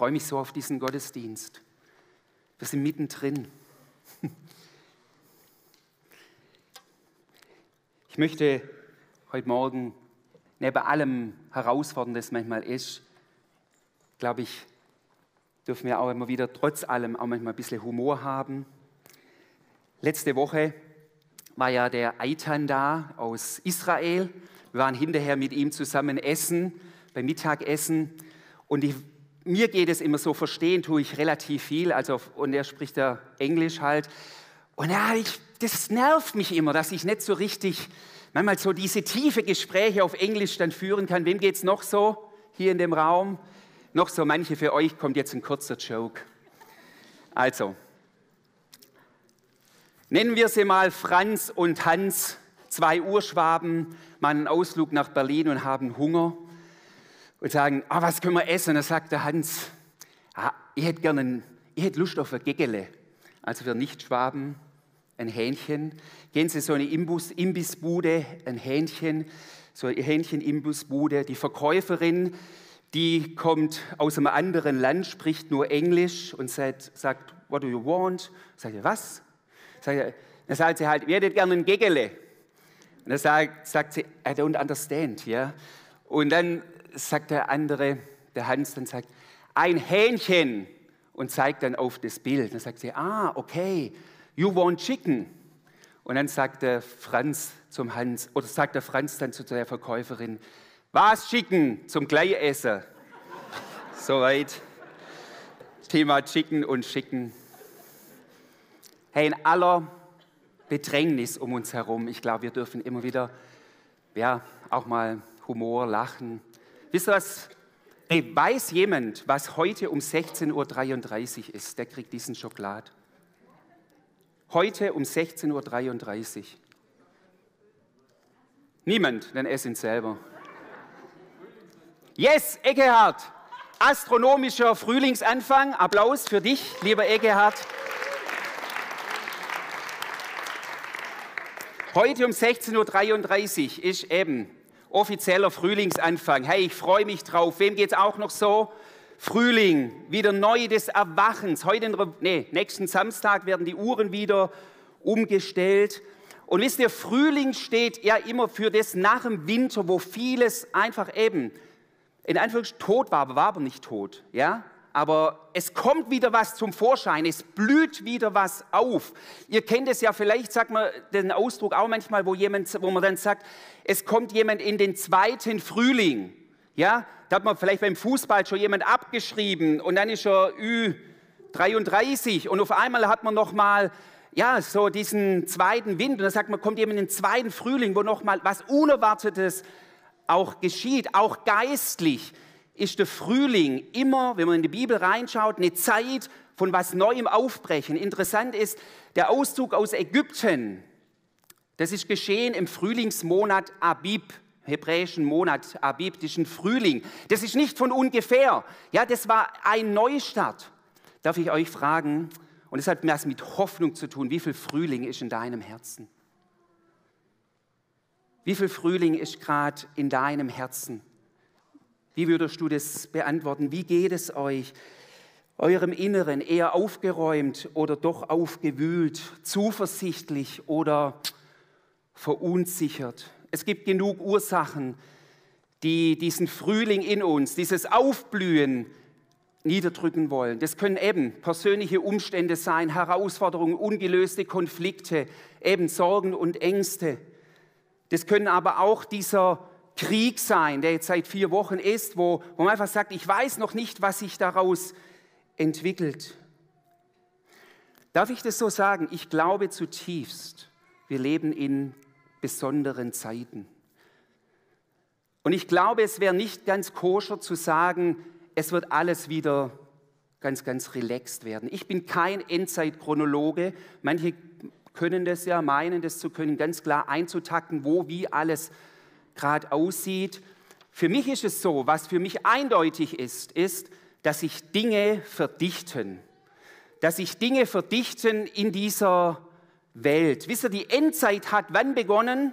freue mich so auf diesen Gottesdienst. Wir sind mittendrin. Ich möchte heute Morgen neben allem Herausfordernden, das manchmal ist, glaube ich, dürfen wir auch immer wieder trotz allem auch manchmal ein bisschen Humor haben. Letzte Woche war ja der Eitan da aus Israel. Wir waren hinterher mit ihm zusammen essen, beim Mittagessen. Und ich, mir geht es immer so, verstehen tue ich relativ viel. Also, und er spricht ja Englisch halt. Und ja, ich, das nervt mich immer, dass ich nicht so richtig manchmal so diese tiefe Gespräche auf Englisch dann führen kann. Wem geht es noch so hier in dem Raum? Noch so manche für euch kommt jetzt ein kurzer Joke. Also, nennen wir sie mal Franz und Hans, zwei Urschwaben, machen einen Ausflug nach Berlin und haben Hunger und sagen, ah, was können wir essen? Und dann sagt der Hans, ah, ich hätte gerne, ich hätte Lust auf ein Gegele. Also für Nichtschwaben ein Hähnchen. Gehen Sie so eine Imbus, Imbissbude, ein Hähnchen, so eine Hähnchen-Imbissbude. Die Verkäuferin, die kommt aus einem anderen Land, spricht nur Englisch und sagt, sagt what do you want? Sagt er, was? Sagt dann sagt sie halt, wir hätten gerne ein Gegele. Und dann sagt, sagt sie, I don't understand. Ja? Und dann sagt der andere, der Hans, dann sagt, ein Hähnchen und zeigt dann auf das Bild. Dann sagt sie, ah, okay, you want chicken. Und dann sagt der Franz zum Hans, oder sagt der Franz dann zu der Verkäuferin, was Chicken zum Gleichessen. Soweit. Thema Chicken und Schicken. Hey, in aller Bedrängnis um uns herum, ich glaube, wir dürfen immer wieder, ja, auch mal Humor, Lachen, Wisst ihr was? Hey, weiß jemand, was heute um 16.33 Uhr ist? Der kriegt diesen Schokolad. Heute um 16.33 Uhr. Niemand, denn es sind selber. Yes, Eckehard. Astronomischer Frühlingsanfang. Applaus für dich, lieber Eckehard. Heute um 16.33 Uhr ist eben offizieller Frühlingsanfang. Hey, ich freue mich drauf. Wem geht es auch noch so? Frühling, wieder neu des Erwachens. Heute, nee, nächsten Samstag werden die Uhren wieder umgestellt. Und wisst ihr, Frühling steht ja immer für das nach dem Winter, wo vieles einfach eben in Anführungsstrichen tot war, aber war aber nicht tot. Ja? Aber es kommt wieder was zum Vorschein, es blüht wieder was auf. Ihr kennt es ja vielleicht, sagt man den Ausdruck auch manchmal, wo, jemand, wo man dann sagt, es kommt jemand in den zweiten Frühling. Ja, da hat man vielleicht beim Fußball schon jemand abgeschrieben und dann ist er Ü33 und auf einmal hat man noch mal ja, so diesen zweiten Wind und dann sagt man, kommt jemand in den zweiten Frühling, wo noch mal was Unerwartetes auch geschieht, auch geistlich ist der Frühling immer, wenn man in die Bibel reinschaut, eine Zeit von was Neuem aufbrechen. Interessant ist, der Auszug aus Ägypten, das ist geschehen im Frühlingsmonat Abib, hebräischen Monat Abib, das ist ein Frühling. Das ist nicht von ungefähr. Ja, das war ein Neustart. Darf ich euch fragen, und es hat was mit Hoffnung zu tun, wie viel Frühling ist in deinem Herzen? Wie viel Frühling ist gerade in deinem Herzen? Wie würdest du das beantworten? Wie geht es euch? Eurem Inneren eher aufgeräumt oder doch aufgewühlt, zuversichtlich oder verunsichert? Es gibt genug Ursachen, die diesen Frühling in uns, dieses Aufblühen niederdrücken wollen. Das können eben persönliche Umstände sein, Herausforderungen, ungelöste Konflikte, eben Sorgen und Ängste. Das können aber auch dieser Krieg sein, der jetzt seit vier Wochen ist, wo, wo man einfach sagt, ich weiß noch nicht, was sich daraus entwickelt. Darf ich das so sagen? Ich glaube zutiefst, wir leben in besonderen Zeiten. Und ich glaube, es wäre nicht ganz koscher zu sagen, es wird alles wieder ganz, ganz relaxed werden. Ich bin kein Endzeitchronologe. Manche können das ja, meinen das zu können, ganz klar einzutakten, wo, wie alles gerade aussieht. Für mich ist es so, was für mich eindeutig ist, ist, dass sich Dinge verdichten. Dass sich Dinge verdichten in dieser Welt. Wisst ihr, die Endzeit hat wann begonnen?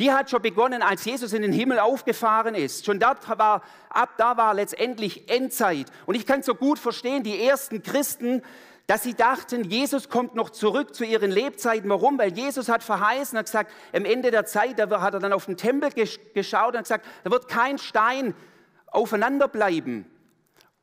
Die hat schon begonnen, als Jesus in den Himmel aufgefahren ist. Schon dort war, ab da war letztendlich Endzeit. Und ich kann so gut verstehen, die ersten Christen, dass sie dachten, Jesus kommt noch zurück zu ihren Lebzeiten. Warum? Weil Jesus hat verheißen, hat gesagt, am Ende der Zeit, da hat er dann auf den Tempel geschaut und gesagt, da wird kein Stein aufeinander bleiben.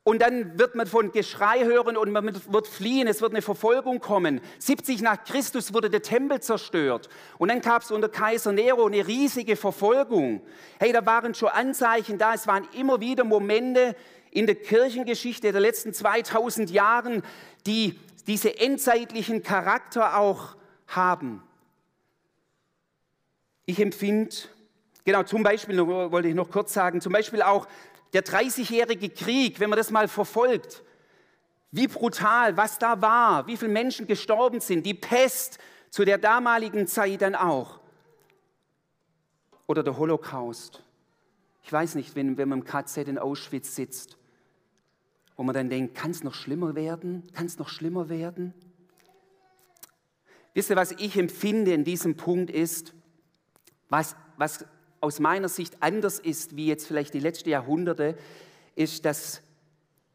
Und dann wird man von Geschrei hören und man wird fliehen, es wird eine Verfolgung kommen. 70 nach Christus wurde der Tempel zerstört. Und dann gab es unter Kaiser Nero eine riesige Verfolgung. Hey, da waren schon Anzeichen da, es waren immer wieder Momente in der Kirchengeschichte der letzten 2000 Jahren, die diese endzeitlichen Charakter auch haben. Ich empfinde, genau zum Beispiel, wollte ich noch kurz sagen, zum Beispiel auch der 30-jährige Krieg, wenn man das mal verfolgt, wie brutal, was da war, wie viele Menschen gestorben sind, die Pest zu der damaligen Zeit dann auch. Oder der Holocaust. Ich weiß nicht, wenn, wenn man im KZ in Auschwitz sitzt, wo man dann denkt, kann es noch schlimmer werden? Kann es noch schlimmer werden? Wisst ihr, was ich empfinde in diesem Punkt ist, was, was aus meiner Sicht anders ist wie jetzt vielleicht die letzten Jahrhunderte, ist, dass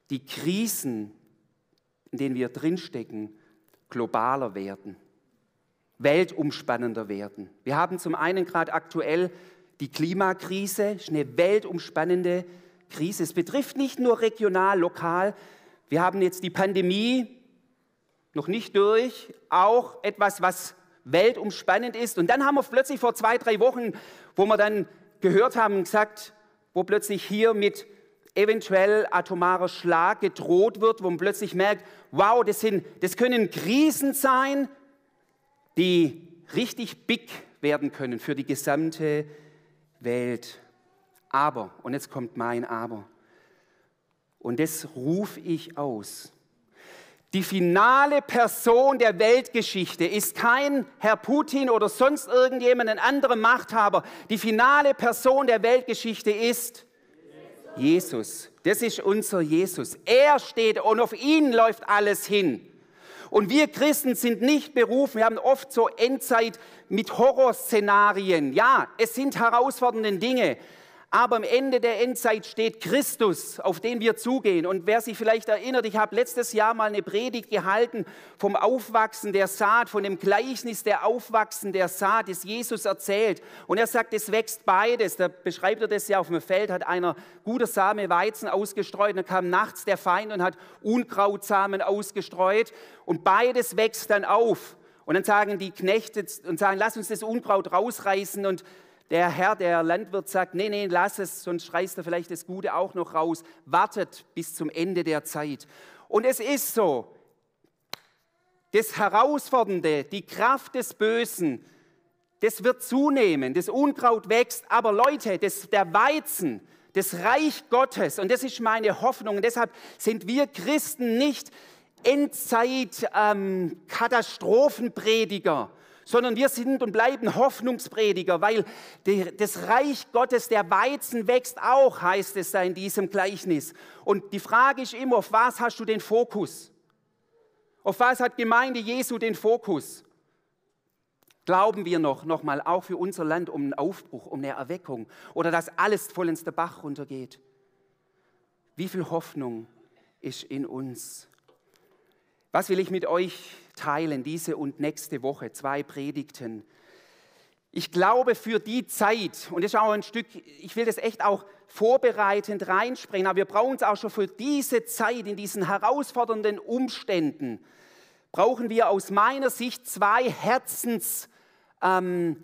die Krisen, in denen wir drinstecken, globaler werden, weltumspannender werden. Wir haben zum einen gerade aktuell die Klimakrise, ist eine weltumspannende Krise. Es betrifft nicht nur regional, lokal. Wir haben jetzt die Pandemie noch nicht durch, auch etwas, was weltumspannend ist. Und dann haben wir plötzlich vor zwei, drei Wochen, wo wir dann gehört haben, gesagt, wo plötzlich hier mit eventuell atomarer Schlag gedroht wird, wo man plötzlich merkt, wow, das, sind, das können Krisen sein, die richtig big werden können für die gesamte Welt. Aber, und jetzt kommt mein Aber, und das rufe ich aus, die finale Person der Weltgeschichte ist kein Herr Putin oder sonst irgendjemand, ein anderer Machthaber. Die finale Person der Weltgeschichte ist Jesus. Das ist unser Jesus. Er steht und auf ihn läuft alles hin. Und wir Christen sind nicht berufen, wir haben oft so Endzeit mit Horrorszenarien. Ja, es sind herausfordernde Dinge, aber am Ende der Endzeit steht Christus, auf den wir zugehen. Und wer sich vielleicht erinnert, ich habe letztes Jahr mal eine Predigt gehalten vom Aufwachsen der Saat, von dem Gleichnis der Aufwachsen der Saat, das Jesus erzählt. Und er sagt, es wächst beides. Da beschreibt er das ja auf dem Feld, hat einer guter Same Weizen ausgestreut. Dann kam nachts der Feind und hat Unkrautsamen ausgestreut. Und beides wächst dann auf. Und dann sagen die Knechte und sagen, lass uns das Unkraut rausreißen und der Herr, der Landwirt sagt, nee, nee, lass es, sonst reißt er vielleicht das Gute auch noch raus. Wartet bis zum Ende der Zeit. Und es ist so, das Herausfordernde, die Kraft des Bösen, das wird zunehmen, das Unkraut wächst, aber Leute, das, der Weizen, das Reich Gottes, und das ist meine Hoffnung, und deshalb sind wir Christen nicht Endzeit-Katastrophenprediger, ähm, sondern wir sind und bleiben Hoffnungsprediger, weil das Reich Gottes, der Weizen wächst auch, heißt es da in diesem Gleichnis. Und die Frage ist immer, auf was hast du den Fokus? Auf was hat Gemeinde Jesu den Fokus? Glauben wir noch, nochmal, auch für unser Land um einen Aufbruch, um eine Erweckung oder dass alles voll ins Bach runtergeht? Wie viel Hoffnung ist in uns? Was will ich mit euch teilen, diese und nächste Woche, zwei Predigten? Ich glaube für die Zeit, und das ist auch ein Stück, ich will das echt auch vorbereitend reinspringen, aber wir brauchen es auch schon für diese Zeit, in diesen herausfordernden Umständen, brauchen wir aus meiner Sicht zwei Herzens, ähm,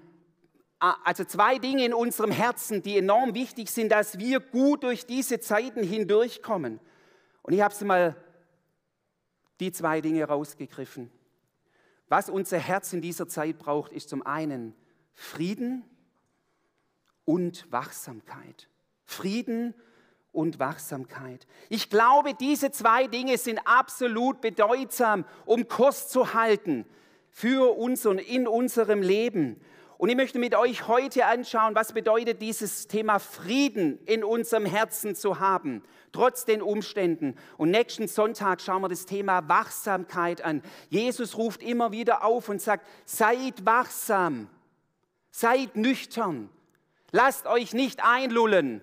also zwei Dinge in unserem Herzen, die enorm wichtig sind, dass wir gut durch diese Zeiten hindurchkommen. Und ich habe es mal die zwei Dinge rausgegriffen. Was unser Herz in dieser Zeit braucht, ist zum einen Frieden und Wachsamkeit. Frieden und Wachsamkeit. Ich glaube, diese zwei Dinge sind absolut bedeutsam, um Kurs zu halten für uns und in unserem Leben. Und ich möchte mit euch heute anschauen, was bedeutet dieses Thema Frieden in unserem Herzen zu haben, trotz den Umständen. Und nächsten Sonntag schauen wir das Thema Wachsamkeit an. Jesus ruft immer wieder auf und sagt, seid wachsam. Seid nüchtern. Lasst euch nicht einlullen.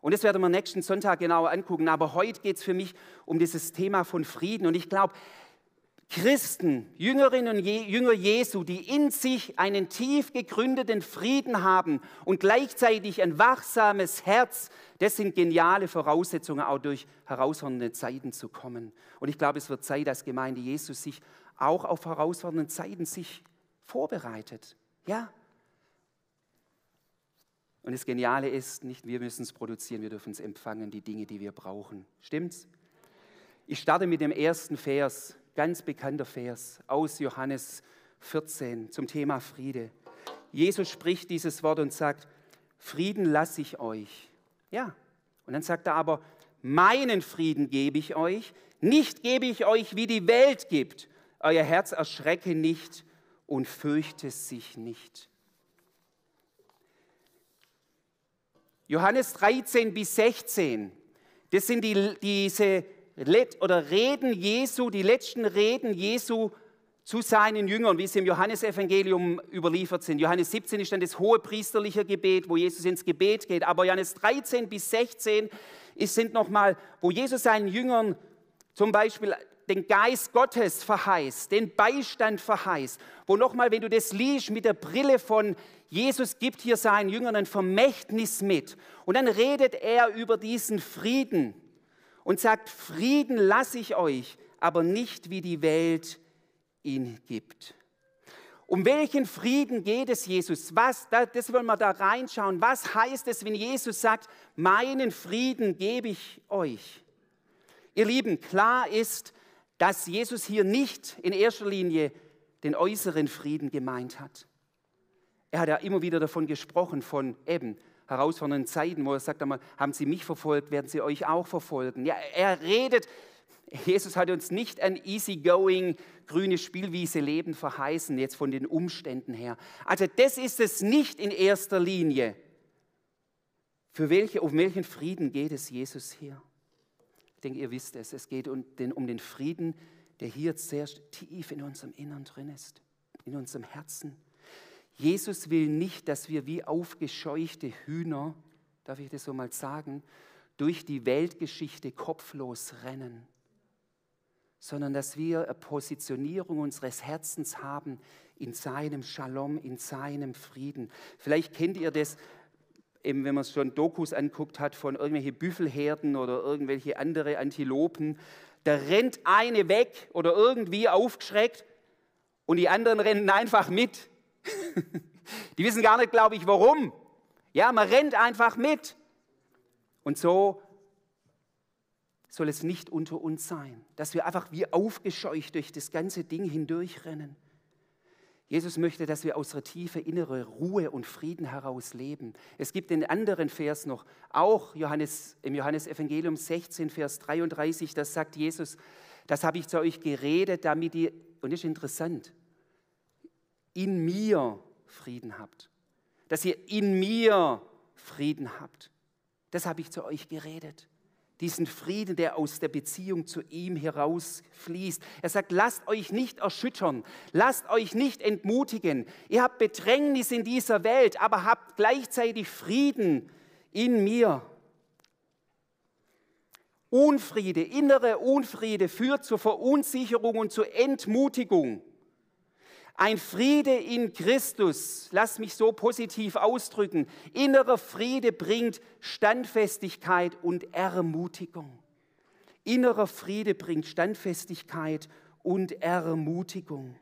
Und das werden wir nächsten Sonntag genauer angucken. Aber heute geht es für mich um dieses Thema von Frieden. Und ich glaube, Christen, Jüngerinnen und Jünger Jesu, die in sich einen tief gegründeten Frieden haben und gleichzeitig ein wachsames Herz, das sind geniale Voraussetzungen, auch durch herausfordernde Zeiten zu kommen. Und ich glaube, es wird Zeit, dass Gemeinde Jesus sich auch auf herausfordernde Zeiten sich vorbereitet. Ja, und das Geniale ist, nicht wir müssen es produzieren, wir dürfen es empfangen, die Dinge, die wir brauchen. Stimmt's? Ich starte mit dem ersten Vers, ganz bekannter Vers aus Johannes 14 zum Thema Friede. Jesus spricht dieses Wort und sagt, Frieden lasse ich euch. Ja, und dann sagt er aber, meinen Frieden gebe ich euch, nicht gebe ich euch, wie die Welt gibt. Euer Herz erschrecke nicht und fürchte sich nicht. Johannes 13 bis 16, das sind die, diese oder Reden Jesu, die letzten Reden Jesu zu seinen Jüngern, wie sie im Johannesevangelium überliefert sind. Johannes 17 ist dann das hohe priesterliche Gebet, wo Jesus ins Gebet geht. Aber Johannes 13 bis 16 ist, sind nochmal, wo Jesus seinen Jüngern zum Beispiel den Geist Gottes verheißt, den Beistand verheißt, wo nochmal, wenn du das liest mit der Brille von Jesus gibt hier seinen Jüngern ein Vermächtnis mit. Und dann redet er über diesen Frieden und sagt, Frieden lasse ich euch, aber nicht wie die Welt ihn gibt. Um welchen Frieden geht es Jesus? Was, das wollen wir da reinschauen. Was heißt es, wenn Jesus sagt, meinen Frieden gebe ich euch? Ihr Lieben, klar ist, dass Jesus hier nicht in erster Linie den äußeren Frieden gemeint hat. Er hat ja immer wieder davon gesprochen, von eben herausfordernden Zeiten, wo er sagt einmal, haben Sie mich verfolgt, werden Sie euch auch verfolgen. Ja, er redet, Jesus hat uns nicht ein easygoing, grünes Spielwiese Leben verheißen, jetzt von den Umständen her. Also das ist es nicht in erster Linie. Für welche, um welchen Frieden geht es Jesus hier? Ich denke, ihr wisst es. Es geht um den, um den Frieden, der hier sehr tief in unserem Innern drin ist, in unserem Herzen. Jesus will nicht, dass wir wie aufgescheuchte Hühner, darf ich das so mal sagen, durch die Weltgeschichte kopflos rennen, sondern dass wir eine Positionierung unseres Herzens haben in seinem Shalom, in seinem Frieden. Vielleicht kennt ihr das, eben wenn man schon Dokus anguckt hat von irgendwelchen Büffelherden oder irgendwelche andere Antilopen. Da rennt eine weg oder irgendwie aufgeschreckt und die anderen rennen einfach mit. Die wissen gar nicht, glaube ich, warum. Ja, man rennt einfach mit. Und so soll es nicht unter uns sein, dass wir einfach wie aufgescheucht durch das ganze Ding hindurchrennen. Jesus möchte, dass wir aus der tiefe innere Ruhe und Frieden heraus leben. Es gibt den anderen Vers noch, auch Johannes, im Johannesevangelium 16, Vers 33, das sagt Jesus, das habe ich zu euch geredet, damit ihr, und das ist interessant, in mir Frieden habt. Dass ihr in mir Frieden habt. Das habe ich zu euch geredet. Diesen Frieden, der aus der Beziehung zu ihm herausfließt. Er sagt, lasst euch nicht erschüttern, lasst euch nicht entmutigen. Ihr habt Bedrängnis in dieser Welt, aber habt gleichzeitig Frieden in mir. Unfriede, innere Unfriede führt zur Verunsicherung und zur Entmutigung. Ein Friede in Christus, lass mich so positiv ausdrücken, innerer Friede bringt Standfestigkeit und Ermutigung. Innerer Friede bringt Standfestigkeit und Ermutigung.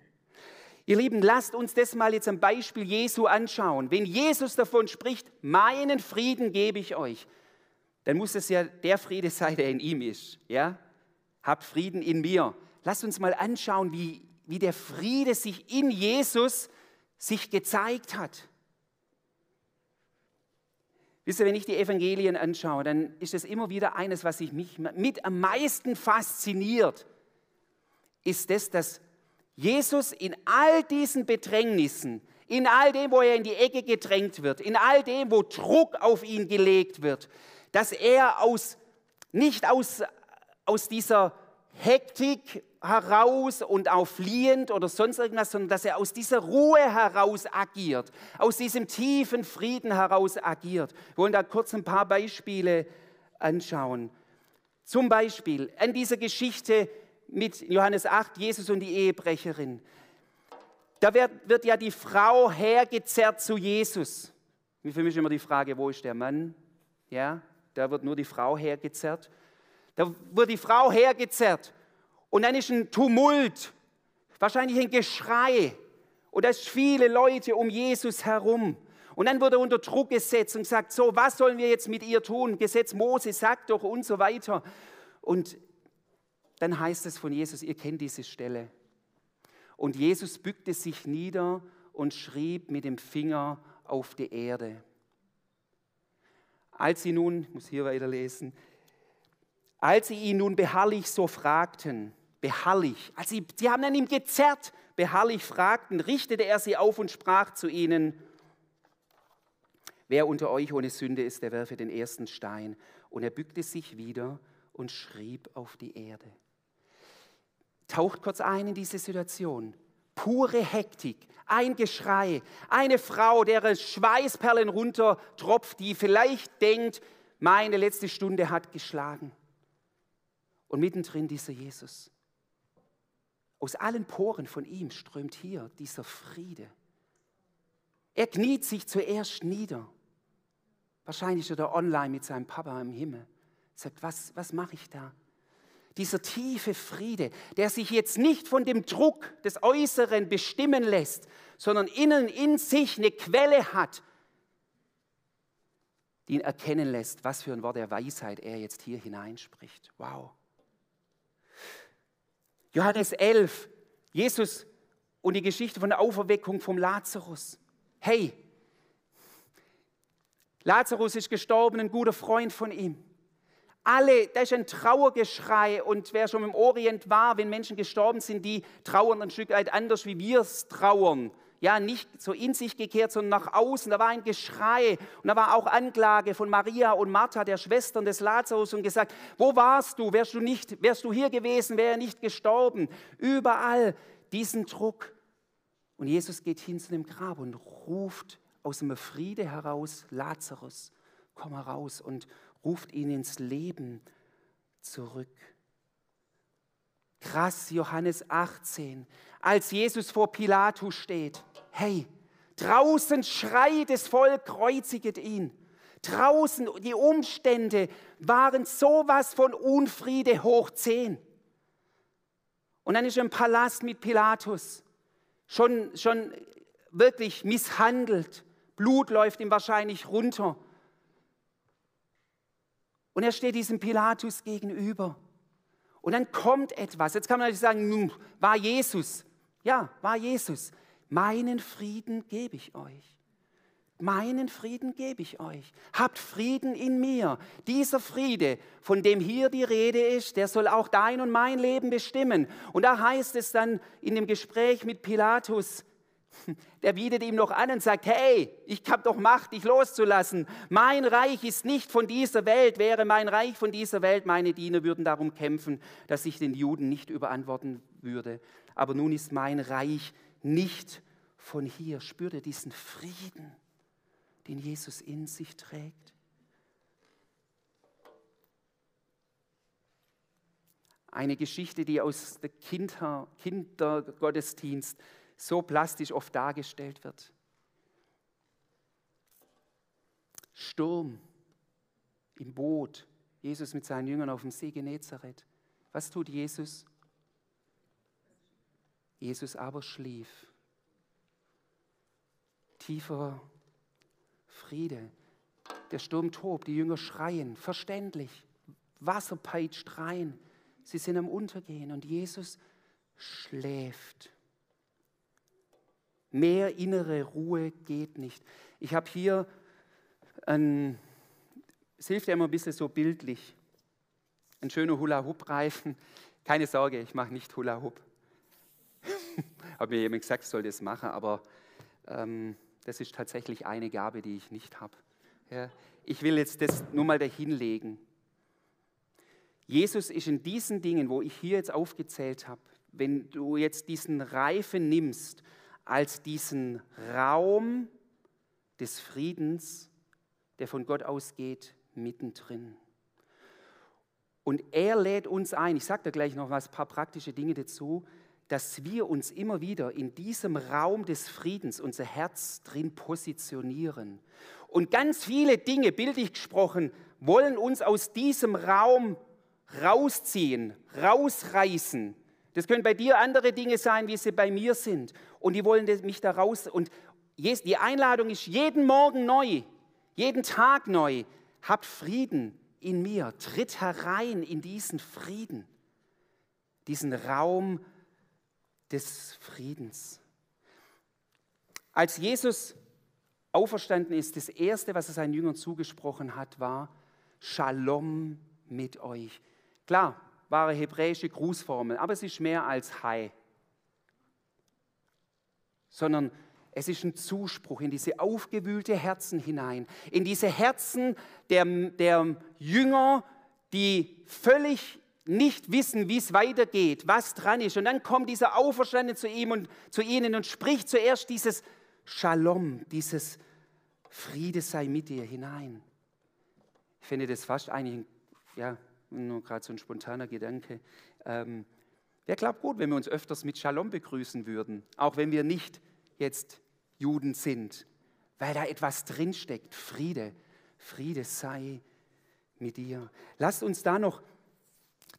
Ihr Lieben, lasst uns das mal jetzt am Beispiel Jesu anschauen. Wenn Jesus davon spricht, meinen Frieden gebe ich euch, dann muss es ja der Friede sein, der in ihm ist. Ja? Habt Frieden in mir. Lasst uns mal anschauen, wie wie der Friede sich in Jesus sich gezeigt hat. Wisst ihr, wenn ich die Evangelien anschaue, dann ist es immer wieder eines, was sich mich mit am meisten fasziniert, ist das, dass Jesus in all diesen Bedrängnissen, in all dem, wo er in die Ecke gedrängt wird, in all dem, wo Druck auf ihn gelegt wird, dass er aus, nicht aus, aus dieser Hektik heraus und auch fliehend oder sonst irgendwas, sondern dass er aus dieser Ruhe heraus agiert, aus diesem tiefen Frieden heraus agiert. Wir wollen da kurz ein paar Beispiele anschauen. Zum Beispiel an dieser Geschichte mit Johannes 8, Jesus und die Ehebrecherin. Da wird, wird ja die Frau hergezerrt zu Jesus. Für mich immer die Frage, wo ist der Mann? Ja, da wird nur die Frau hergezerrt. Da wird die Frau hergezerrt. Und dann ist ein Tumult, wahrscheinlich ein Geschrei. Und da sind viele Leute um Jesus herum. Und dann wurde er unter Druck gesetzt und gesagt, so, was sollen wir jetzt mit ihr tun? Gesetz Mose sagt doch und so weiter. Und dann heißt es von Jesus, ihr kennt diese Stelle. Und Jesus bückte sich nieder und schrieb mit dem Finger auf die Erde. Als sie nun, ich muss hier weiterlesen, als sie ihn nun beharrlich so fragten, beharrlich, als sie, sie haben an ihm gezerrt, beharrlich fragten, richtete er sie auf und sprach zu ihnen, wer unter euch ohne Sünde ist, der werfe den ersten Stein. Und er bückte sich wieder und schrieb auf die Erde. Taucht kurz ein in diese Situation. Pure Hektik, ein Geschrei, eine Frau, deren Schweißperlen runtertropft, die vielleicht denkt, meine letzte Stunde hat geschlagen. Und mittendrin dieser Jesus. Aus allen Poren von ihm strömt hier dieser Friede. Er kniet sich zuerst nieder. Wahrscheinlich ist er online mit seinem Papa im Himmel. Sagt, was, was mache ich da? Dieser tiefe Friede, der sich jetzt nicht von dem Druck des Äußeren bestimmen lässt, sondern innen in sich eine Quelle hat, die ihn erkennen lässt, was für ein Wort der Weisheit er jetzt hier hineinspricht. Wow. Johannes 11, Jesus und die Geschichte von der Auferweckung vom Lazarus. Hey, Lazarus ist gestorben, ein guter Freund von ihm. Alle, da ist ein Trauergeschrei und wer schon im Orient war, wenn Menschen gestorben sind, die trauern ein Stück weit anders, wie wir es trauern. Ja, nicht so in sich gekehrt, sondern nach außen. Da war ein Geschrei und da war auch Anklage von Maria und Martha, der Schwestern des Lazarus, und gesagt: Wo warst du? Wärst du nicht, wärst du hier gewesen, wäre er nicht gestorben? Überall diesen Druck. Und Jesus geht hin zu dem Grab und ruft aus dem Friede heraus: Lazarus, komm heraus und ruft ihn ins Leben zurück. Krass, Johannes 18, als Jesus vor Pilatus steht. Hey, draußen schreit das Volk, kreuziget ihn. Draußen, die Umstände waren sowas von Unfriede hoch zehn. Und dann ist er im Palast mit Pilatus, schon, schon wirklich misshandelt. Blut läuft ihm wahrscheinlich runter. Und er steht diesem Pilatus gegenüber. Und dann kommt etwas. Jetzt kann man natürlich sagen, war Jesus. Ja, war Jesus. Meinen Frieden gebe ich euch. Meinen Frieden gebe ich euch. Habt Frieden in mir. Dieser Friede, von dem hier die Rede ist, der soll auch dein und mein Leben bestimmen. Und da heißt es dann in dem Gespräch mit Pilatus, der bietet ihm noch an und sagt, hey, ich habe doch Macht, dich loszulassen. Mein Reich ist nicht von dieser Welt. Wäre mein Reich von dieser Welt, meine Diener würden darum kämpfen, dass ich den Juden nicht überantworten würde. Aber nun ist mein Reich nicht von hier. Spürt er diesen Frieden, den Jesus in sich trägt? Eine Geschichte, die aus der Kinder, Kindergottesdienst so plastisch oft dargestellt wird. Sturm im Boot, Jesus mit seinen Jüngern auf dem See Genezareth. Was tut Jesus? Jesus aber schlief. Tiefer Friede. Der Sturm tobt, die Jünger schreien, verständlich. Wasser peitscht rein. Sie sind am Untergehen und Jesus schläft. Mehr innere Ruhe geht nicht. Ich habe hier, ein, es hilft ja immer ein bisschen so bildlich, ein schöner Hula-Hoop-Reifen. Keine Sorge, ich mache nicht Hula-Hoop. Hat mir jemand gesagt, ich soll das machen, aber ähm, das ist tatsächlich eine Gabe, die ich nicht habe. Ja, ich will jetzt das nur mal dahinlegen. Jesus ist in diesen Dingen, wo ich hier jetzt aufgezählt habe, wenn du jetzt diesen Reifen nimmst als diesen Raum des Friedens, der von Gott ausgeht, mittendrin. Und er lädt uns ein, ich sage da gleich noch was, ein paar praktische Dinge dazu, dass wir uns immer wieder in diesem Raum des Friedens unser Herz drin positionieren. Und ganz viele Dinge, bildlich gesprochen, wollen uns aus diesem Raum rausziehen, rausreißen. Das können bei dir andere Dinge sein, wie sie bei mir sind. Und die wollen mich da raus. Und die Einladung ist jeden Morgen neu, jeden Tag neu. Habt Frieden in mir. Tritt herein in diesen Frieden, diesen Raum des Friedens. Als Jesus auferstanden ist, das Erste, was er seinen Jüngern zugesprochen hat, war Shalom mit euch. Klar, wahre hebräische Grußformel, aber es ist mehr als Hi, sondern es ist ein Zuspruch in diese aufgewühlte Herzen hinein, in diese Herzen der, der Jünger, die völlig nicht wissen, wie es weitergeht, was dran ist. Und dann kommt dieser Auferstandene zu ihm und zu ihnen und spricht zuerst dieses Shalom, dieses Friede sei mit dir hinein. Ich finde das fast eigentlich, ja, nur gerade so ein spontaner Gedanke. Ähm, Wäre, glaube gut, wenn wir uns öfters mit Shalom begrüßen würden, auch wenn wir nicht jetzt Juden sind, weil da etwas drinsteckt. Friede, Friede sei mit dir. Lasst uns da noch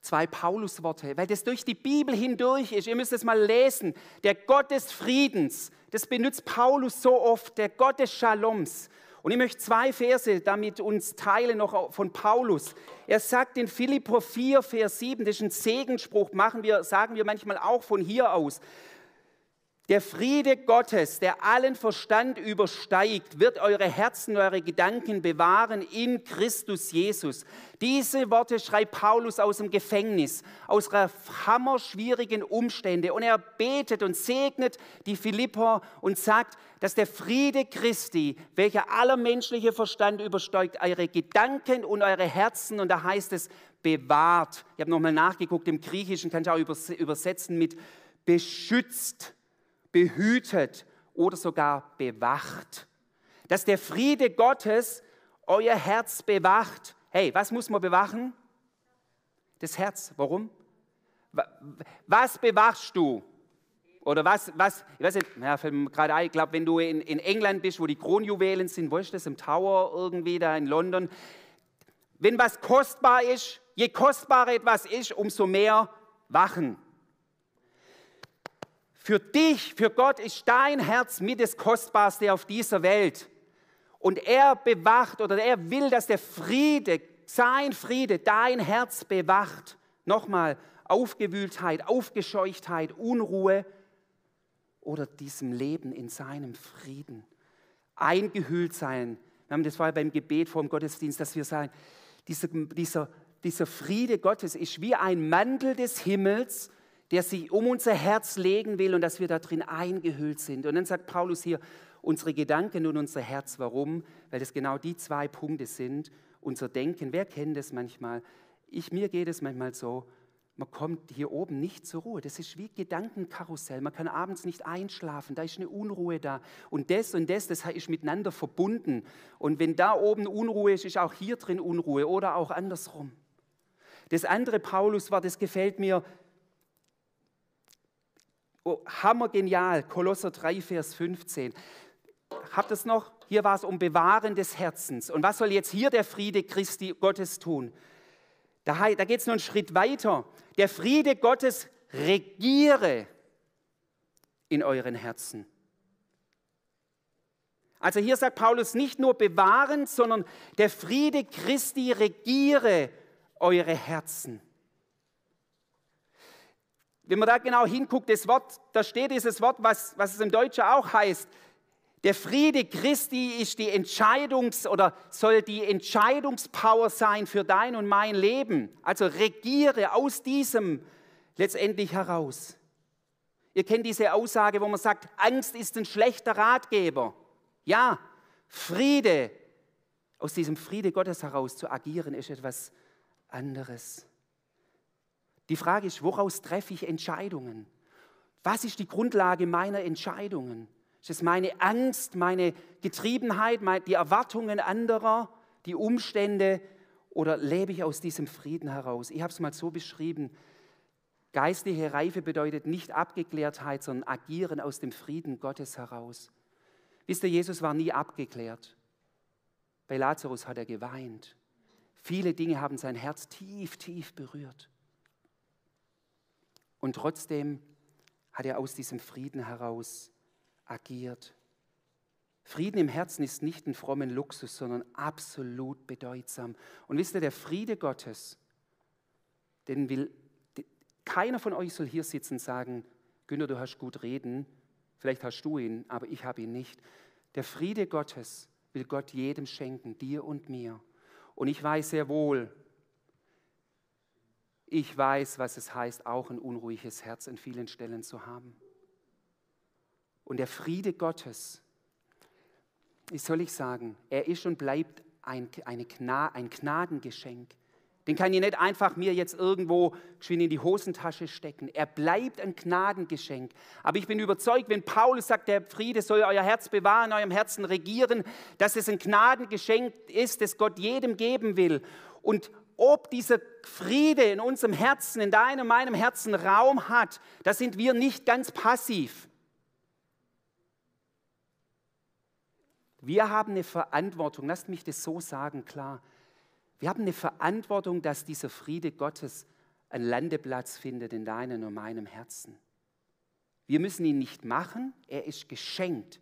zwei Paulusworte, weil das durch die Bibel hindurch ist. Ihr müsst es mal lesen. Der Gott des Friedens, das benutzt Paulus so oft, der Gott des Shaloms. Und ich möchte zwei Verse damit uns teilen, noch von Paulus. Er sagt in Philipper 4, Vers 7, das ist ein Segenspruch, machen wir, sagen wir manchmal auch von hier aus. Der Friede Gottes, der allen Verstand übersteigt, wird eure Herzen, eure Gedanken bewahren in Christus Jesus. Diese Worte schreibt Paulus aus dem Gefängnis, aus hammerschwierigen Umständen. Und er betet und segnet die Philipper und sagt, dass der Friede Christi, welcher aller menschliche Verstand übersteigt, eure Gedanken und eure Herzen, und da heißt es, bewahrt. Ich habe nochmal nachgeguckt, im Griechischen kann ich auch übersetzen mit beschützt behütet oder sogar bewacht. Dass der Friede Gottes euer Herz bewacht. Hey, was muss man bewachen? Das Herz. Warum? Was bewachst du? Oder was, was ich weiß nicht, ja, ich glaube, wenn du in, in England bist, wo die Kronjuwelen sind, wo ist das, im Tower irgendwie da in London, wenn was kostbar ist, je kostbarer etwas ist, umso mehr wachen. Für dich, für Gott ist dein Herz mit das Kostbarste auf dieser Welt. Und er bewacht oder er will, dass der Friede, sein Friede, dein Herz bewacht. Nochmal, Aufgewühltheit, Aufgescheuchtheit, Unruhe oder diesem Leben in seinem Frieden. Eingehüllt sein. Wir haben das vorher beim Gebet vor dem Gottesdienst, dass wir sagen, dieser, dieser, dieser Friede Gottes ist wie ein Mantel des Himmels, der sich um unser Herz legen will und dass wir da drin eingehüllt sind. Und dann sagt Paulus hier, unsere Gedanken und unser Herz. Warum? Weil das genau die zwei Punkte sind. Unser Denken, wer kennt das manchmal? Ich, mir geht es manchmal so, man kommt hier oben nicht zur Ruhe. Das ist wie Gedankenkarussell. Man kann abends nicht einschlafen. Da ist eine Unruhe da. Und das und das, das ist miteinander verbunden. Und wenn da oben Unruhe ist, ist auch hier drin Unruhe oder auch andersrum. Das andere Paulus war, das gefällt mir, Oh, hammergenial, Kolosser 3, Vers 15. Habt es noch? Hier war es um Bewahren des Herzens. Und was soll jetzt hier der Friede Christi Gottes tun? Da, da geht es noch einen Schritt weiter. Der Friede Gottes regiere in euren Herzen. Also hier sagt Paulus nicht nur bewahren, sondern der Friede Christi regiere eure Herzen. Wenn man da genau hinguckt, das Wort, da steht dieses Wort, was, was es im Deutschen auch heißt. Der Friede Christi ist die Entscheidungs- oder soll die Entscheidungspower sein für dein und mein Leben. Also regiere aus diesem letztendlich heraus. Ihr kennt diese Aussage, wo man sagt, Angst ist ein schlechter Ratgeber. Ja, Friede, aus diesem Friede Gottes heraus zu agieren, ist etwas anderes. Die Frage ist, woraus treffe ich Entscheidungen? Was ist die Grundlage meiner Entscheidungen? Ist es meine Angst, meine Getriebenheit, die Erwartungen anderer, die Umstände oder lebe ich aus diesem Frieden heraus? Ich habe es mal so beschrieben, geistliche Reife bedeutet nicht Abgeklärtheit, sondern agieren aus dem Frieden Gottes heraus. Wisst ihr, Jesus war nie abgeklärt. Bei Lazarus hat er geweint. Viele Dinge haben sein Herz tief, tief berührt. Und trotzdem hat er aus diesem Frieden heraus agiert. Frieden im Herzen ist nicht ein frommen Luxus, sondern absolut bedeutsam. Und wisst ihr, der Friede Gottes, den will keiner von euch soll hier sitzen und sagen, Günther, du hast gut reden, vielleicht hast du ihn, aber ich habe ihn nicht. Der Friede Gottes will Gott jedem schenken, dir und mir. Und ich weiß sehr wohl, ich weiß, was es heißt, auch ein unruhiges Herz an vielen Stellen zu haben. Und der Friede Gottes, wie soll ich sagen, er ist und bleibt ein, Gna ein Gnadengeschenk. Den kann ich nicht einfach mir jetzt irgendwo schön in die Hosentasche stecken. Er bleibt ein Gnadengeschenk. Aber ich bin überzeugt, wenn Paulus sagt, der Friede soll euer Herz bewahren, eurem Herzen regieren, dass es ein Gnadengeschenk ist, das Gott jedem geben will. Und ob dieser Friede in unserem Herzen, in deinem, meinem Herzen Raum hat, da sind wir nicht ganz passiv. Wir haben eine Verantwortung, lasst mich das so sagen, klar. Wir haben eine Verantwortung, dass dieser Friede Gottes einen Landeplatz findet in deinem und meinem Herzen. Wir müssen ihn nicht machen, er ist geschenkt,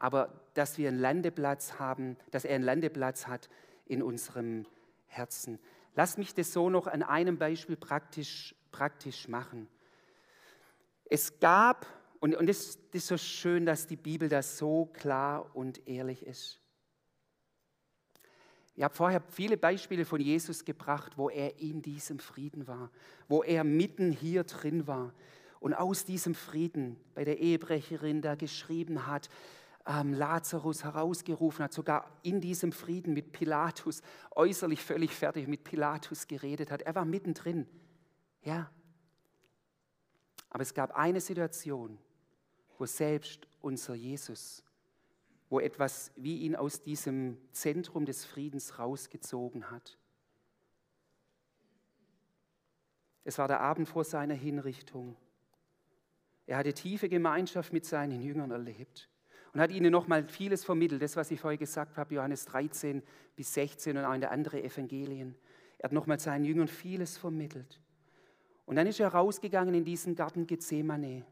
aber dass wir einen Landeplatz haben, dass er einen Landeplatz hat in unserem Herzen. Lass mich das so noch an einem Beispiel praktisch, praktisch machen. Es gab und, und das, ist so schön, dass die Bibel da so klar und ehrlich ist. Ich habe vorher viele Beispiele von Jesus gebracht, wo er in diesem Frieden war, wo er mitten hier drin war und aus diesem Frieden bei der Ehebrecherin da geschrieben hat, ähm, Lazarus herausgerufen hat, sogar in diesem Frieden mit Pilatus, äußerlich völlig fertig mit Pilatus geredet hat. Er war mittendrin. Ja. Aber es gab eine Situation, wo selbst unser Jesus, wo etwas wie ihn aus diesem Zentrum des Friedens rausgezogen hat. Es war der Abend vor seiner Hinrichtung. Er hatte tiefe Gemeinschaft mit seinen Jüngern erlebt und hat ihnen nochmal vieles vermittelt, das, was ich vorher gesagt habe, Johannes 13 bis 16 und auch in der anderen Evangelien. Er hat nochmal seinen Jüngern vieles vermittelt. Und dann ist er rausgegangen in diesen Garten Gethsemane.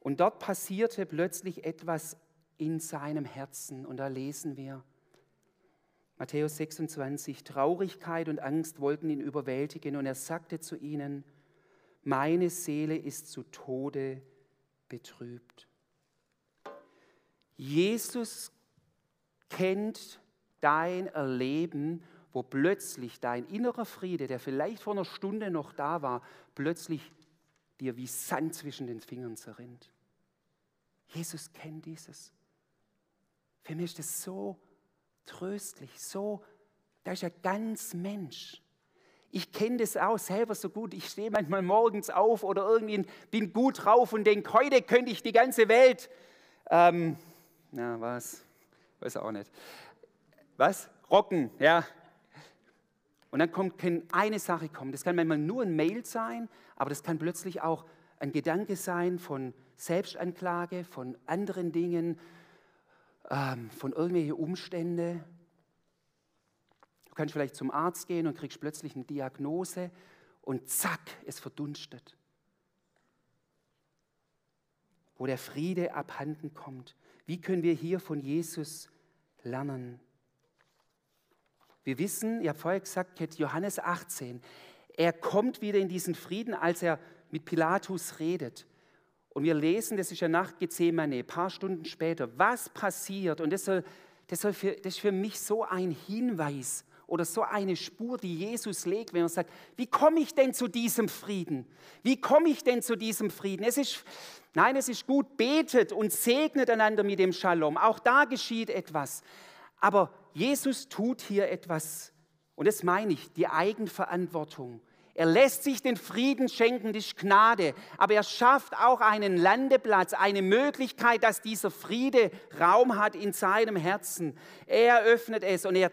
Und dort passierte plötzlich etwas in seinem Herzen. Und da lesen wir, Matthäus 26, Traurigkeit und Angst wollten ihn überwältigen und er sagte zu ihnen, meine Seele ist zu Tode betrübt. Jesus kennt dein Erleben, wo plötzlich dein innerer Friede, der vielleicht vor einer Stunde noch da war, plötzlich dir wie Sand zwischen den Fingern zerrinnt. Jesus kennt dieses. Für mich ist das so tröstlich, so, da ist er ganz Mensch. Ich kenne das auch selber so gut. Ich stehe manchmal morgens auf oder irgendwie bin gut drauf und denke, heute könnte ich die ganze Welt, ähm, na was, weiß auch nicht. Was? Rocken, ja. Und dann kommt, kann eine Sache kommen. Das kann manchmal nur ein Mail sein, aber das kann plötzlich auch ein Gedanke sein von Selbstanklage, von anderen Dingen, ähm, von irgendwelchen Umständen. Du kannst vielleicht zum Arzt gehen und kriegst plötzlich eine Diagnose und zack, es verdunstet. Wo der Friede abhanden kommt. Wie können wir hier von Jesus lernen? Wir wissen, ich habe vorher gesagt, Johannes 18, er kommt wieder in diesen Frieden, als er mit Pilatus redet. Und wir lesen, das ist ja nach Gethsemane, ein paar Stunden später, was passiert. Und das, soll, das, soll für, das ist für mich so ein Hinweis oder so eine Spur, die Jesus legt, wenn er sagt, wie komme ich denn zu diesem Frieden? Wie komme ich denn zu diesem Frieden? Es ist, nein, es ist gut, betet und segnet einander mit dem Shalom. Auch da geschieht etwas. Aber Jesus tut hier etwas, und das meine ich, die Eigenverantwortung. Er lässt sich den Frieden schenken, das ist Gnade, aber er schafft auch einen Landeplatz, eine Möglichkeit, dass dieser Friede Raum hat in seinem Herzen. Er öffnet es und er,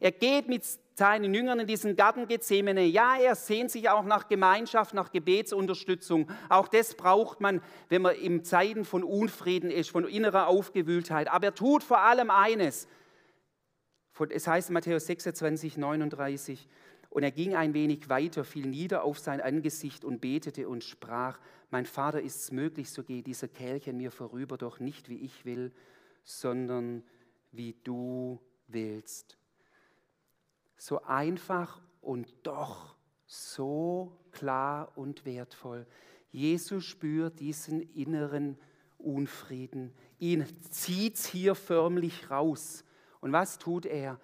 er geht mit seinen Jüngern in diesen Garten Gethsemane. Ja, er sehnt sich auch nach Gemeinschaft, nach Gebetsunterstützung. Auch das braucht man, wenn man in Zeiten von Unfrieden ist, von innerer Aufgewühltheit. Aber er tut vor allem eines. Es heißt in Matthäus 26, 39, und er ging ein wenig weiter, fiel nieder auf sein Angesicht und betete und sprach, mein Vater, ist es möglich, so gehe dieser Kelch an mir vorüber, doch nicht wie ich will, sondern wie du willst. So einfach und doch so klar und wertvoll. Jesus spürt diesen inneren Unfrieden. Ihn zieht es hier förmlich raus. Und was tut er?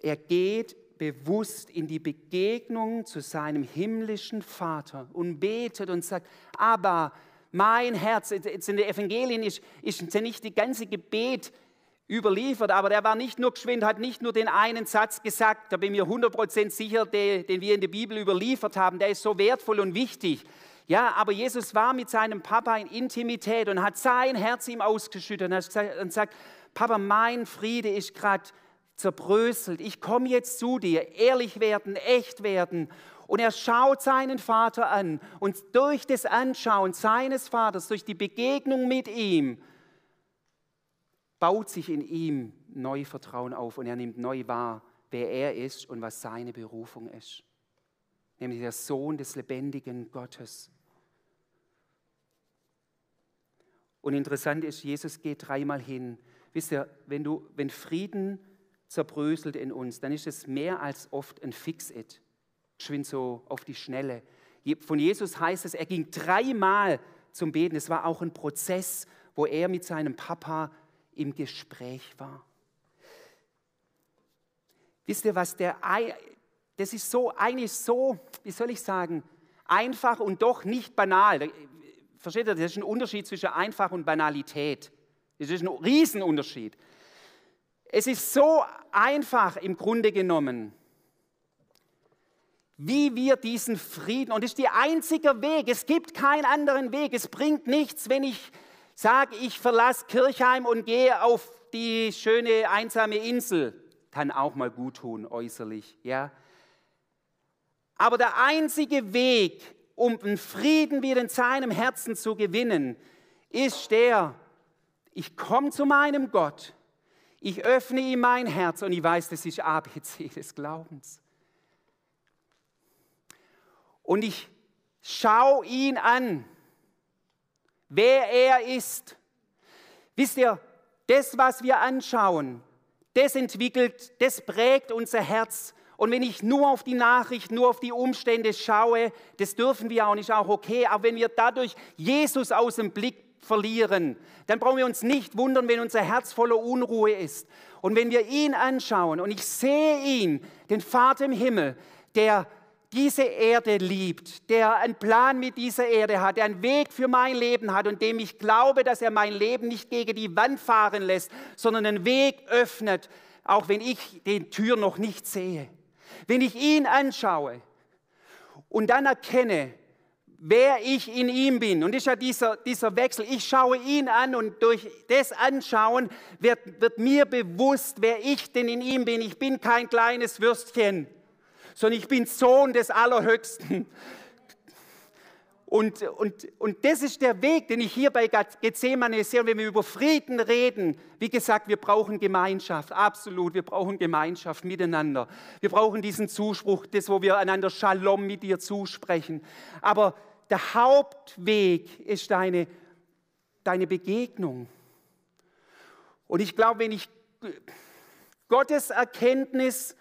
Er geht bewusst in die Begegnung zu seinem himmlischen Vater und betet und sagt, aber mein Herz, jetzt in der Evangelien ist, ist nicht die ganze Gebet überliefert, aber der war nicht nur geschwind, hat nicht nur den einen Satz gesagt, da bin ich mir 100% sicher, den, den wir in der Bibel überliefert haben, der ist so wertvoll und wichtig. Ja, aber Jesus war mit seinem Papa in Intimität und hat sein Herz ihm ausgeschüttet und sagt, Papa, mein Friede ist gerade zerbröselt. Ich komme jetzt zu dir, ehrlich werden, echt werden. Und er schaut seinen Vater an und durch das Anschauen seines Vaters, durch die Begegnung mit ihm, baut sich in ihm neu Vertrauen auf und er nimmt neu wahr, wer er ist und was seine Berufung ist. Nämlich der Sohn des lebendigen Gottes. Und interessant ist, Jesus geht dreimal hin. Wisst ihr, wenn, du, wenn Frieden zerbröselt in uns, dann ist es mehr als oft ein Fix-It. Geschwind so auf die Schnelle. Von Jesus heißt es, er ging dreimal zum Beten. Es war auch ein Prozess, wo er mit seinem Papa im Gespräch war. Wisst ihr, was der, das ist so, eigentlich so, wie soll ich sagen, einfach und doch nicht banal. Versteht ihr, das ist ein Unterschied zwischen einfach und Banalität. Das ist ein Riesenunterschied. Es ist so einfach im Grunde genommen, wie wir diesen Frieden, und es ist der einzige Weg, es gibt keinen anderen Weg, es bringt nichts, wenn ich sage, ich verlasse Kirchheim und gehe auf die schöne einsame Insel, kann auch mal gut tun äußerlich, ja. Aber der einzige Weg, um einen Frieden wieder in seinem Herzen zu gewinnen, ist der, ich komme zu meinem Gott ich öffne ihm mein Herz und ich weiß, das ist ABC des Glaubens. Und ich schaue ihn an, wer er ist. Wisst ihr, das, was wir anschauen, das entwickelt, das prägt unser Herz. Und wenn ich nur auf die Nachricht, nur auf die Umstände schaue, das dürfen wir auch nicht, auch okay. Aber wenn wir dadurch Jesus aus dem Blick verlieren, dann brauchen wir uns nicht wundern, wenn unser Herz voller Unruhe ist. Und wenn wir ihn anschauen und ich sehe ihn, den Vater im Himmel, der diese Erde liebt, der einen Plan mit dieser Erde hat, der einen Weg für mein Leben hat und dem ich glaube, dass er mein Leben nicht gegen die Wand fahren lässt, sondern einen Weg öffnet, auch wenn ich den Tür noch nicht sehe. Wenn ich ihn anschaue und dann erkenne, wer ich in ihm bin. Und das ist ja dieser, dieser Wechsel. Ich schaue ihn an und durch das Anschauen wird, wird mir bewusst, wer ich denn in ihm bin. Ich bin kein kleines Würstchen, sondern ich bin Sohn des Allerhöchsten. Und, und, und das ist der Weg, den ich hier bei Gethsemane sehe. Wenn wir über Frieden reden, wie gesagt, wir brauchen Gemeinschaft, absolut, wir brauchen Gemeinschaft miteinander. Wir brauchen diesen Zuspruch, das, wo wir einander Shalom mit dir zusprechen. Aber der Hauptweg ist deine, deine Begegnung. Und ich glaube, wenn ich Gottes Erkenntnis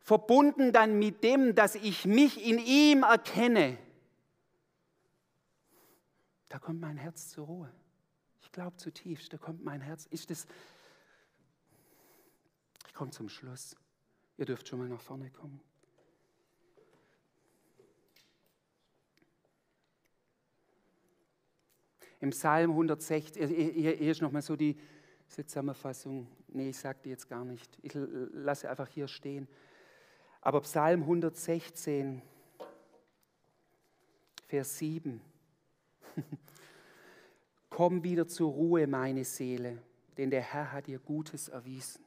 verbunden dann mit dem, dass ich mich in ihm erkenne, da kommt mein Herz zur Ruhe. Ich glaube zutiefst, da kommt mein Herz. Ist das ich komme zum Schluss. Ihr dürft schon mal nach vorne kommen. Im Psalm 160, hier, ist nochmal so die Zusammenfassung. Nee, ich sage die jetzt gar nicht. Ich lasse einfach hier stehen. Aber Psalm 116, Vers 7. Komm wieder zur Ruhe, meine Seele, denn der Herr hat dir Gutes erwiesen.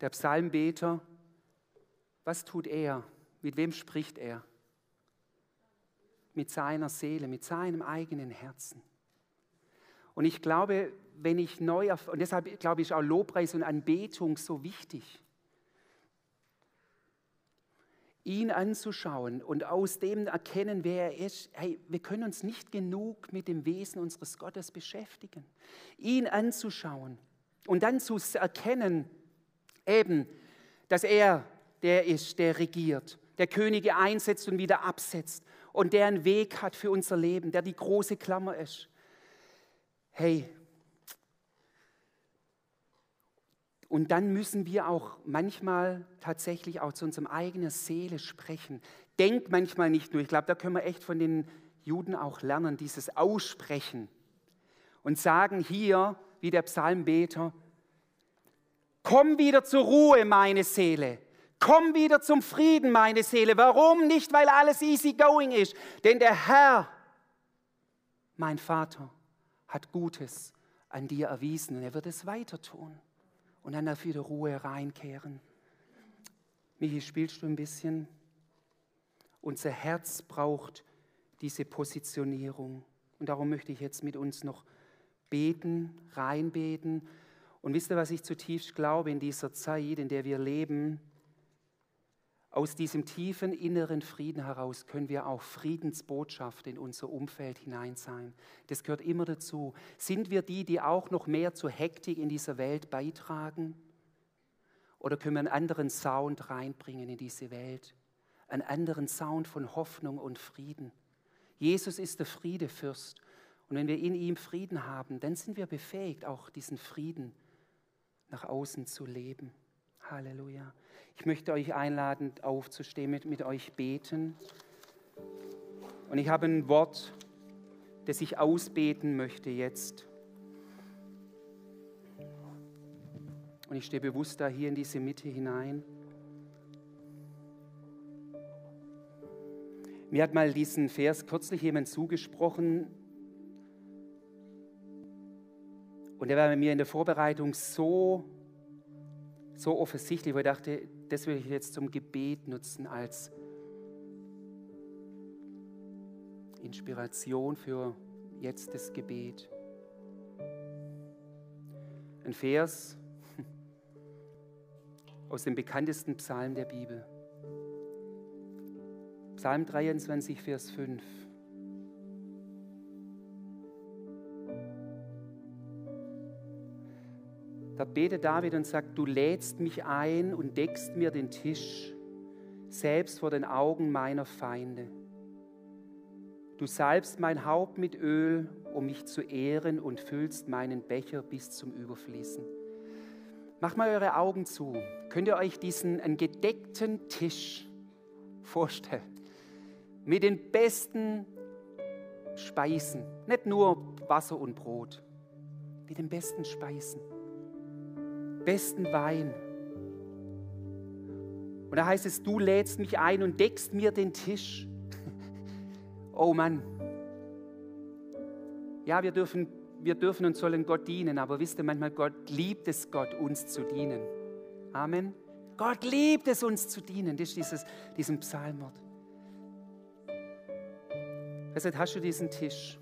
Der Psalmbeter, was tut er? Mit wem spricht er? Mit seiner Seele, mit seinem eigenen Herzen. Und ich glaube, wenn ich neu, und deshalb glaube ich auch Lobpreis und Anbetung so wichtig, ihn anzuschauen und aus dem erkennen, wer er ist. Hey, wir können uns nicht genug mit dem Wesen unseres Gottes beschäftigen. Ihn anzuschauen und dann zu erkennen, eben, dass er der ist, der regiert, der Könige einsetzt und wieder absetzt und der einen Weg hat für unser Leben, der die große Klammer ist. Hey, Und dann müssen wir auch manchmal tatsächlich auch zu unserem eigenen Seele sprechen. Denk manchmal nicht nur. Ich glaube, da können wir echt von den Juden auch lernen, dieses Aussprechen. Und sagen hier, wie der Psalmbeter, komm wieder zur Ruhe, meine Seele. Komm wieder zum Frieden, meine Seele. Warum? Nicht, weil alles easy going ist. Denn der Herr, mein Vater, hat Gutes an dir erwiesen und er wird es weiter tun und dann auf wieder Ruhe reinkehren. Michi, spielst du ein bisschen? Unser Herz braucht diese Positionierung. Und darum möchte ich jetzt mit uns noch beten, reinbeten. Und wisst ihr, was ich zutiefst glaube in dieser Zeit, in der wir leben? Aus diesem tiefen inneren Frieden heraus können wir auch Friedensbotschaft in unser Umfeld hinein sein. Das gehört immer dazu. Sind wir die, die auch noch mehr zur Hektik in dieser Welt beitragen? Oder können wir einen anderen Sound reinbringen in diese Welt? Einen anderen Sound von Hoffnung und Frieden. Jesus ist der Friedefürst. Und wenn wir in ihm Frieden haben, dann sind wir befähigt, auch diesen Frieden nach außen zu leben. Halleluja. Ich möchte euch einladen, aufzustehen, mit, mit euch beten. Und ich habe ein Wort, das ich ausbeten möchte jetzt. Und ich stehe bewusst da hier in diese Mitte hinein. Mir hat mal diesen Vers kürzlich jemand zugesprochen. Und der war bei mir in der Vorbereitung so so offensichtlich, wo ich dachte, das will ich jetzt zum Gebet nutzen als Inspiration für jetzt das Gebet. Ein Vers aus dem bekanntesten Psalm der Bibel. Psalm 23, Vers 5. betet David und sagt, du lädst mich ein und deckst mir den Tisch, selbst vor den Augen meiner Feinde. Du salbst mein Haupt mit Öl, um mich zu ehren und füllst meinen Becher bis zum Überfließen. Macht mal eure Augen zu. Könnt ihr euch diesen einen gedeckten Tisch vorstellen? Mit den besten Speisen. Nicht nur Wasser und Brot. Mit den besten Speisen besten Wein. Und da heißt es, du lädst mich ein und deckst mir den Tisch. Oh Mann. Ja, wir dürfen, wir dürfen und sollen Gott dienen, aber wisst ihr, manchmal Gott liebt es Gott, uns zu dienen. Amen. Gott liebt es, uns zu dienen. Das ist dieses, diesen Psalmwort. Deshalb hast du diesen Tisch.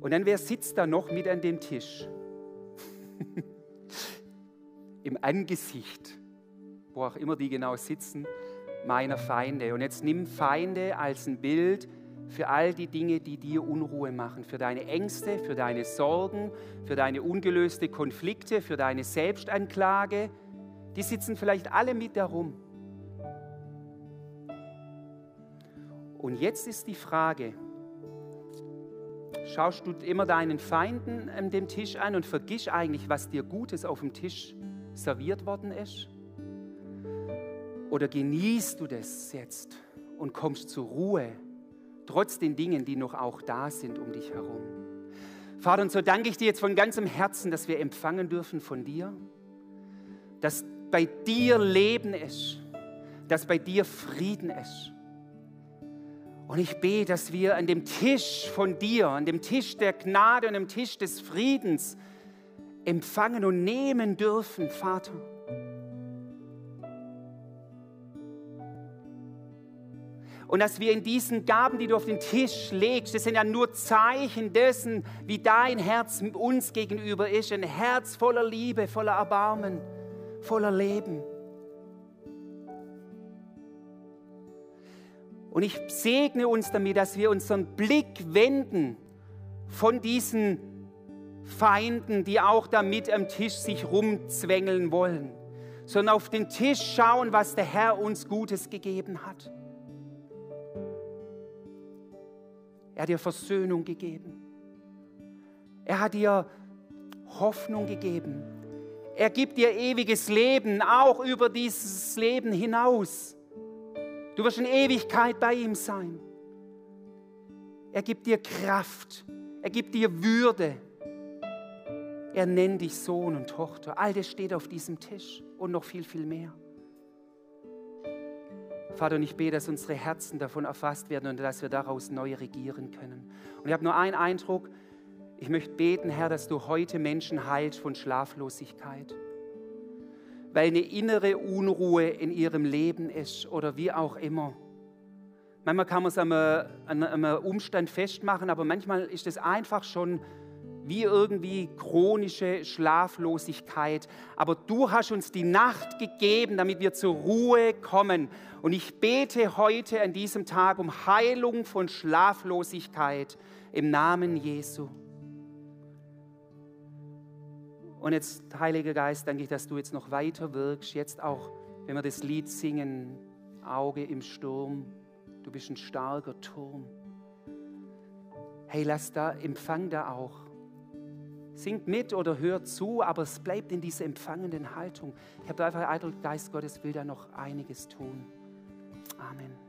Und dann, wer sitzt da noch mit an dem Tisch? Im Angesicht, wo auch immer die genau sitzen, meiner Feinde. Und jetzt nimm Feinde als ein Bild für all die Dinge, die dir Unruhe machen, für deine Ängste, für deine Sorgen, für deine ungelöste Konflikte, für deine Selbstanklage. Die sitzen vielleicht alle mit darum. Und jetzt ist die Frage, schaust du immer deinen Feinden an dem Tisch an und vergisst eigentlich, was dir Gutes auf dem Tisch serviert worden ist? Oder genießt du das jetzt und kommst zur Ruhe, trotz den Dingen, die noch auch da sind um dich herum? Vater, und so danke ich dir jetzt von ganzem Herzen, dass wir empfangen dürfen von dir, dass bei dir Leben ist, dass bei dir Frieden ist. Und ich bete, dass wir an dem Tisch von dir, an dem Tisch der Gnade und dem Tisch des Friedens empfangen und nehmen dürfen, Vater. Und dass wir in diesen Gaben, die du auf den Tisch legst, das sind ja nur Zeichen dessen, wie dein Herz uns gegenüber ist. Ein Herz voller Liebe, voller Erbarmen, voller Leben. Und ich segne uns damit, dass wir unseren Blick wenden von diesen Feinden, die auch damit am Tisch sich rumzwängeln wollen, sondern auf den Tisch schauen, was der Herr uns Gutes gegeben hat. Er hat dir Versöhnung gegeben. Er hat dir Hoffnung gegeben. Er gibt dir ewiges Leben, auch über dieses Leben hinaus. Du wirst in Ewigkeit bei ihm sein. Er gibt dir Kraft. Er gibt dir Würde. Er nennt dich Sohn und Tochter. All das steht auf diesem Tisch und noch viel, viel mehr. Vater, und ich bete, dass unsere Herzen davon erfasst werden und dass wir daraus neu regieren können. Und ich habe nur einen Eindruck. Ich möchte beten, Herr, dass du heute Menschen heilst von Schlaflosigkeit weil eine innere Unruhe in ihrem Leben ist oder wie auch immer. Manchmal kann man es an einem Umstand festmachen, aber manchmal ist es einfach schon wie irgendwie chronische Schlaflosigkeit. Aber du hast uns die Nacht gegeben, damit wir zur Ruhe kommen. Und ich bete heute an diesem Tag um Heilung von Schlaflosigkeit im Namen Jesu. Und jetzt, Heiliger Geist, danke ich, dass du jetzt noch weiter wirkst. Jetzt auch, wenn wir das Lied singen, Auge im Sturm, du bist ein starker Turm. Hey, lass da, empfang da auch. Singt mit oder hört zu, aber es bleibt in dieser empfangenden Haltung. Ich habe einfach Eindruck, Geist Gottes will da noch einiges tun. Amen.